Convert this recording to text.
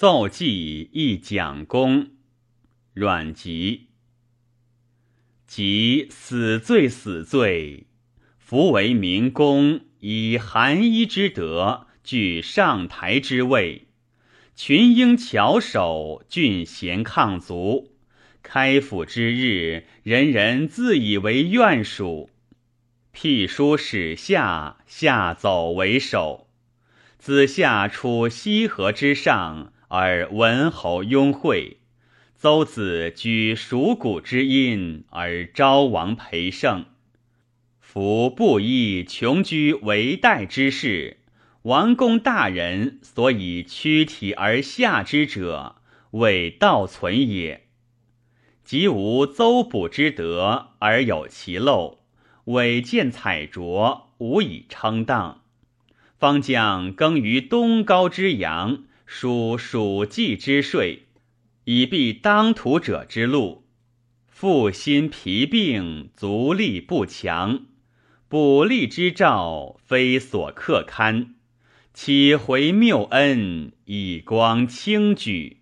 奏记亦讲功。阮籍，即死罪死罪，夫为明公，以寒衣之德，据上台之位，群英翘首，俊贤抗族。开府之日，人人自以为愿属。辟书使下，下走为首。子夏处西河之上，而文侯拥会。邹子居蜀谷之阴，而昭王陪盛。夫布衣穷居为代之事，王公大人所以屈体而下之者，谓道存也。即无邹卜之德，而有其漏，伪见采拙，无以称当。方将耕于东高之阳，属属稷之税。以避当涂者之路，腹心疲病，足力不强，补力之兆，非所克堪。岂回谬恩，以光轻举。